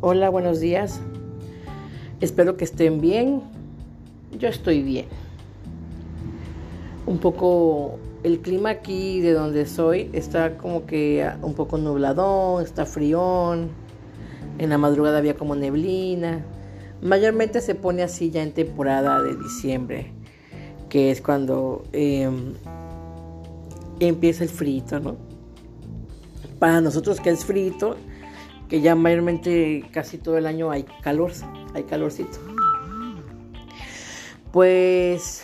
Hola, buenos días. Espero que estén bien. Yo estoy bien. Un poco el clima aquí de donde soy está como que un poco nubladón, está frión. En la madrugada había como neblina. Mayormente se pone así ya en temporada de diciembre, que es cuando em, empieza el frito, ¿no? Para nosotros que es frito, que ya mayormente casi todo el año hay calor, hay calorcito. Pues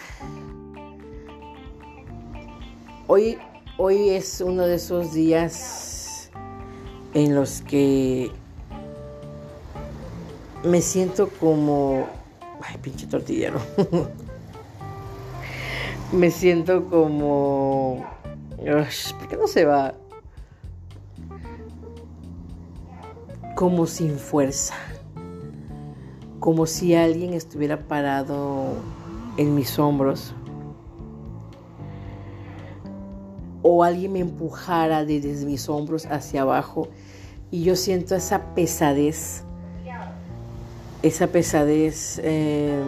hoy, hoy es uno de esos días en los que me siento como... Ay, pinche tortillero. me siento como... ¿Por qué no se va? Como sin fuerza, como si alguien estuviera parado en mis hombros o alguien me empujara desde mis hombros hacia abajo y yo siento esa pesadez, esa pesadez eh,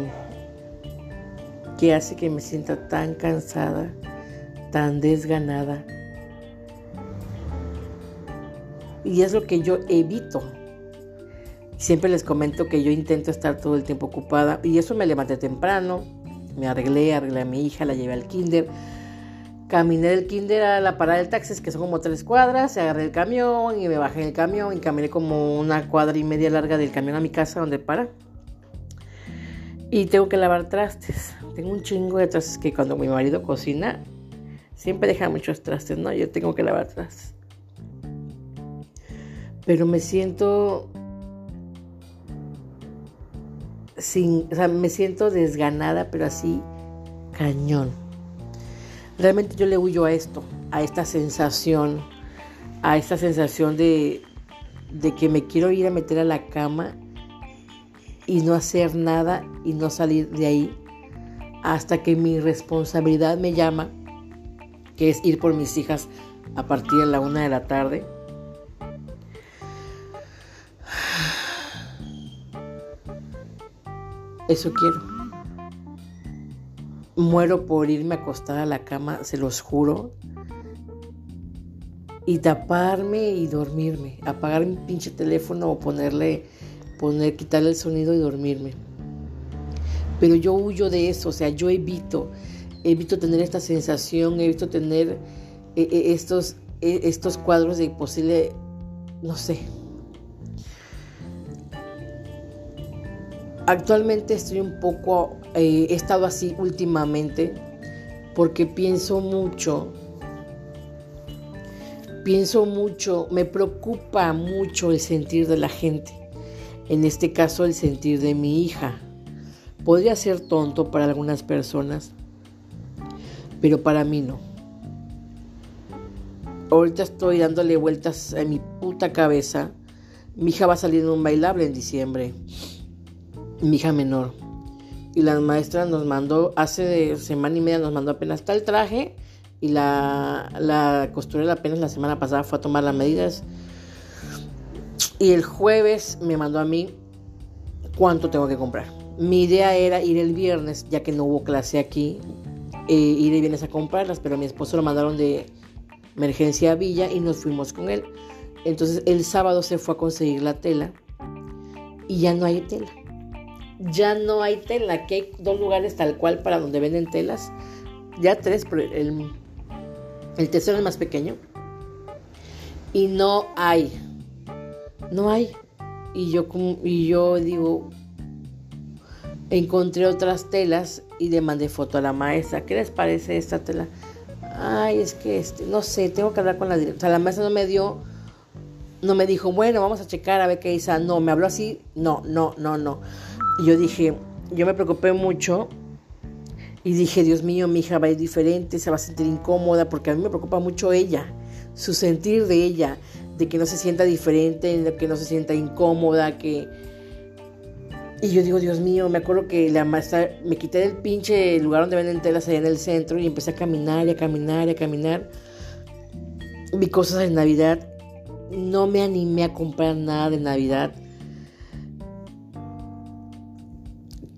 que hace que me sienta tan cansada, tan desganada. Y es lo que yo evito Siempre les comento que yo intento estar todo el tiempo ocupada y eso me levanté temprano, me arreglé, arreglé a mi hija, la llevé al kinder. Caminé del kinder a la parada del taxi, que son como tres cuadras, agarré el camión y me bajé en el camión y caminé como una cuadra y media larga del camión a mi casa donde para. Y tengo que lavar trastes. Tengo un chingo de trastes que cuando mi marido cocina, siempre deja muchos trastes, ¿no? Yo tengo que lavar trastes. Pero me siento sin, o sea, me siento desganada, pero así cañón. Realmente yo le huyo a esto, a esta sensación, a esta sensación de, de que me quiero ir a meter a la cama y no hacer nada y no salir de ahí hasta que mi responsabilidad me llama, que es ir por mis hijas a partir de la una de la tarde Eso quiero. Muero por irme a acostar a la cama, se los juro. Y taparme y dormirme. Apagar mi pinche teléfono o ponerle, poner, quitarle el sonido y dormirme. Pero yo huyo de eso, o sea, yo evito, evito tener esta sensación, evito tener eh, eh, estos, eh, estos cuadros de posible, no sé, Actualmente estoy un poco, eh, he estado así últimamente porque pienso mucho, pienso mucho, me preocupa mucho el sentir de la gente, en este caso el sentir de mi hija. Podría ser tonto para algunas personas, pero para mí no. Ahorita estoy dándole vueltas a mi puta cabeza. Mi hija va a salir en un bailable en diciembre mi hija menor. Y la maestra nos mandó, hace semana y media nos mandó apenas tal traje y la, la costurera apenas la semana pasada fue a tomar las medidas. Y el jueves me mandó a mí cuánto tengo que comprar. Mi idea era ir el viernes, ya que no hubo clase aquí, eh, ir el viernes a comprarlas, pero mi esposo lo mandaron de emergencia a Villa y nos fuimos con él. Entonces el sábado se fue a conseguir la tela y ya no hay tela ya no hay tela. Aquí hay dos lugares tal cual para donde venden telas. Ya tres, pero el, el tercero es más pequeño. Y no hay. No hay. Y yo, y yo digo, encontré otras telas y le mandé foto a la maestra. ¿Qué les parece esta tela? Ay, es que este, no sé, tengo que hablar con la directora. La maestra no me dio, no me dijo, bueno, vamos a checar a ver qué dice. No, me habló así. No, no, no, no. Y yo dije, yo me preocupé mucho y dije, Dios mío, mi hija va a ir diferente, se va a sentir incómoda, porque a mí me preocupa mucho ella, su sentir de ella, de que no se sienta diferente, de que no se sienta incómoda, que... Y yo digo, Dios mío, me acuerdo que la maestra, me quité del pinche lugar donde venden telas allá en el centro y empecé a caminar y a caminar y a caminar. Vi cosas de Navidad, no me animé a comprar nada de Navidad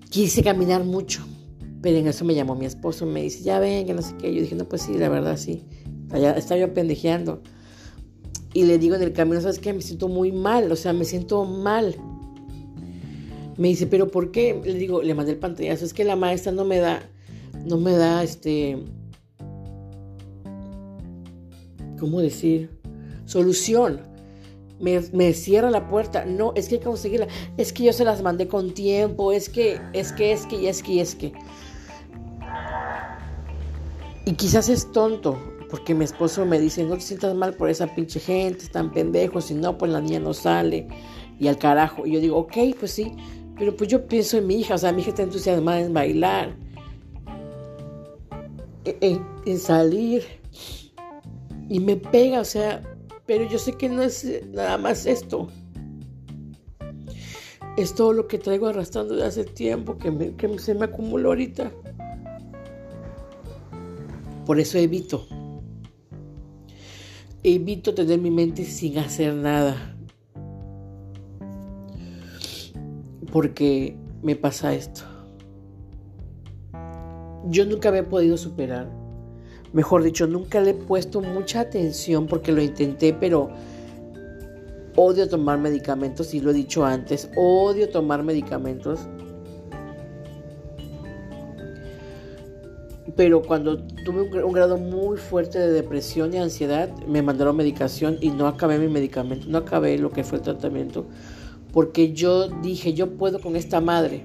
quise caminar mucho, pero en eso me llamó mi esposo, me dice, ya ven, que no sé qué. Yo dije, no, pues sí, la verdad sí. Estaba yo pendejeando. Y le digo en el camino, ¿sabes qué? Me siento muy mal, o sea, me siento mal. Me dice, ¿pero por qué? Le digo, le mandé el pantallazo, es que la maestra no me da, no me da, este, ¿cómo decir? Solución. Me, cierra la puerta. No, es que hay que conseguirla. Es que yo se las mandé con tiempo. Es que, es que, es que, y es que, y es que. Y quizás es tonto, porque mi esposo me dice, no te sientas mal por esa pinche gente, están pendejos, si no, pues la niña no sale. Y al carajo. Y yo digo, ok, pues sí. Pero pues yo pienso en mi hija, o sea, mi hija está entusiasmada en bailar, en, en salir. Y me pega, o sea, pero yo sé que no es nada más esto. Es todo lo que traigo arrastrando de hace tiempo que, que se me acumuló ahorita. Por eso evito evito tener mi mente sin hacer nada. Porque me pasa esto. Yo nunca había podido superar. Mejor dicho, nunca le he puesto mucha atención porque lo intenté, pero odio tomar medicamentos, y lo he dicho antes, odio tomar medicamentos. pero cuando tuve un, grado muy fuerte de depresión y ansiedad, me mandaron medicación y no acabé mi medicamento, no acabé lo que fue el tratamiento, porque yo dije, yo puedo con esta madre.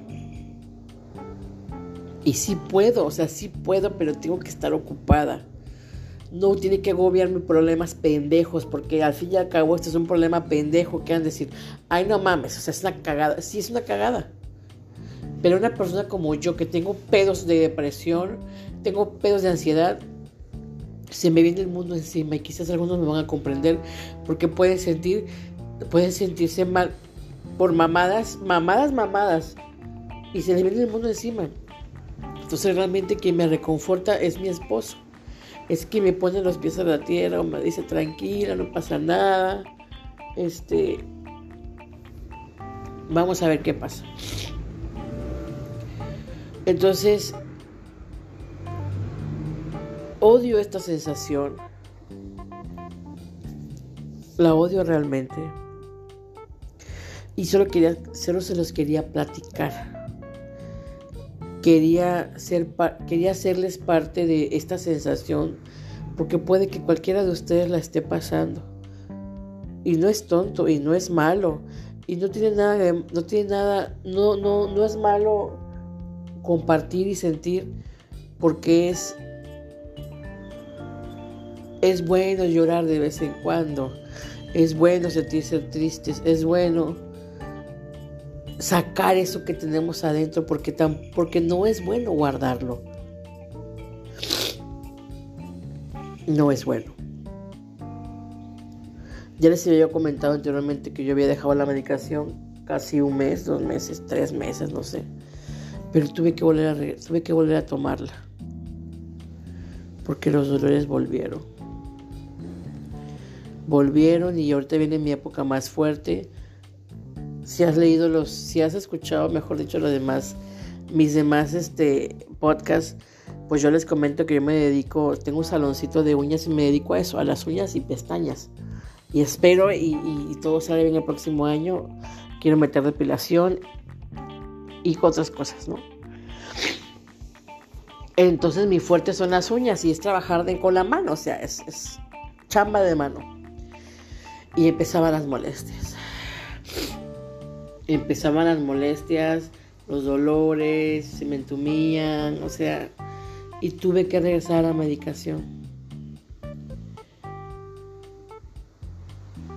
Y sí puedo, o sea, sí puedo, pero tengo que estar ocupada. No tiene que agobiarme problemas pendejos, porque al fin y al cabo este es un problema pendejo que decir, ay no mames, o sea, es una cagada. Sí, es una cagada. Pero una persona como yo que tengo pedos de depresión, tengo pedos de ansiedad, se me viene el mundo encima y quizás algunos me van a comprender porque pueden sentir, pueden sentirse mal por mamadas, mamadas, mamadas y se les viene el mundo encima. Entonces realmente quien me reconforta es mi esposo. Es quien me pone los pies a la tierra o me dice tranquila, no pasa nada. Este, vamos a ver qué pasa. Entonces, Odio esta sensación. La odio realmente. Y solo quería, solo se los quería platicar. Quería, ser, quería hacerles parte de esta sensación porque puede que cualquiera de ustedes la esté pasando. Y no es tonto y no es malo. Y no tiene nada, no tiene nada, no, no, no es malo compartir y sentir porque es es bueno llorar de vez en cuando. Es bueno sentirse tristes. Es bueno sacar eso que tenemos adentro porque, tan, porque no es bueno guardarlo. No es bueno. Ya les había comentado anteriormente que yo había dejado la medicación casi un mes, dos meses, tres meses, no sé. Pero tuve que volver a, tuve que volver a tomarla. Porque los dolores volvieron volvieron y ahorita viene mi época más fuerte. Si has leído los, si has escuchado, mejor dicho, los demás, mis demás este, podcasts, pues yo les comento que yo me dedico, tengo un saloncito de uñas y me dedico a eso, a las uñas y pestañas. Y espero y, todo sale bien el próximo año. Quiero meter depilación y otras cosas, ¿no? Entonces mi fuerte son las uñas y es trabajar de, con la mano, o sea, es, es chamba de mano. Y empezaban las molestias. Empezaban las molestias, los dolores, se me entumían, o sea, y tuve que regresar a medicación.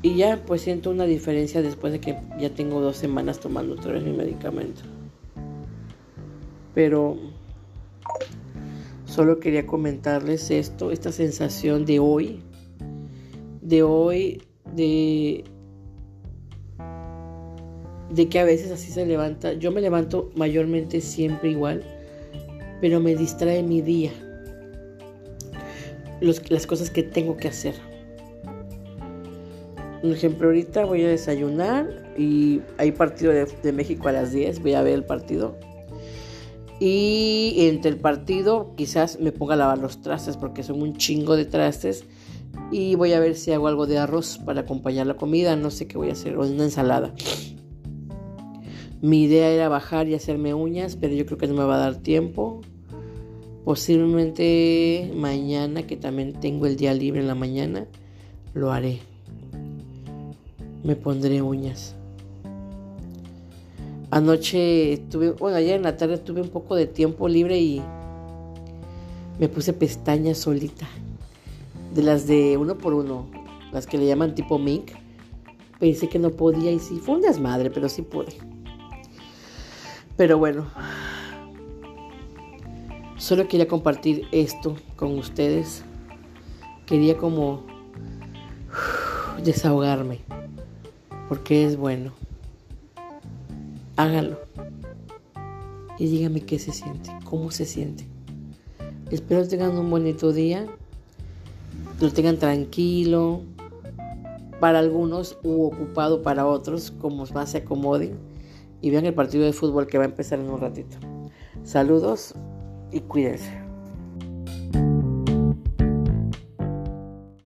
Y ya pues siento una diferencia después de que ya tengo dos semanas tomando otra vez mi medicamento. Pero solo quería comentarles esto, esta sensación de hoy, de hoy de, de que a veces así se levanta. Yo me levanto mayormente siempre igual, pero me distrae mi día. las cosas que tengo que hacer. Un ejemplo, ahorita voy a desayunar y hay partido de, de, México a las 10, voy a ver el partido. Y entre el partido quizás me ponga a lavar los trastes porque son un chingo de trastes. Y voy a ver si hago algo de arroz para acompañar la comida. No sé qué voy a hacer. O una ensalada. Mi idea era bajar y hacerme uñas, pero yo creo que no me va a dar tiempo. Posiblemente mañana, que también tengo el día libre en la mañana, lo haré. Me pondré uñas. Anoche tuve, bueno, ayer en la tarde tuve un poco de tiempo libre y me puse pestañas solita. De las de uno por uno, las que le llaman tipo mink. Pensé que no podía y sí, fue un desmadre, pero sí pude. Pero bueno, solo quería compartir esto con ustedes. Quería como desahogarme, porque es bueno. Hágalo. Y dígame qué se siente, cómo se siente. Espero tengan un bonito día, lo tengan tranquilo, para algunos u ocupado para otros, como más se acomoden y vean el partido de fútbol que va a empezar en un ratito. Saludos y cuídense.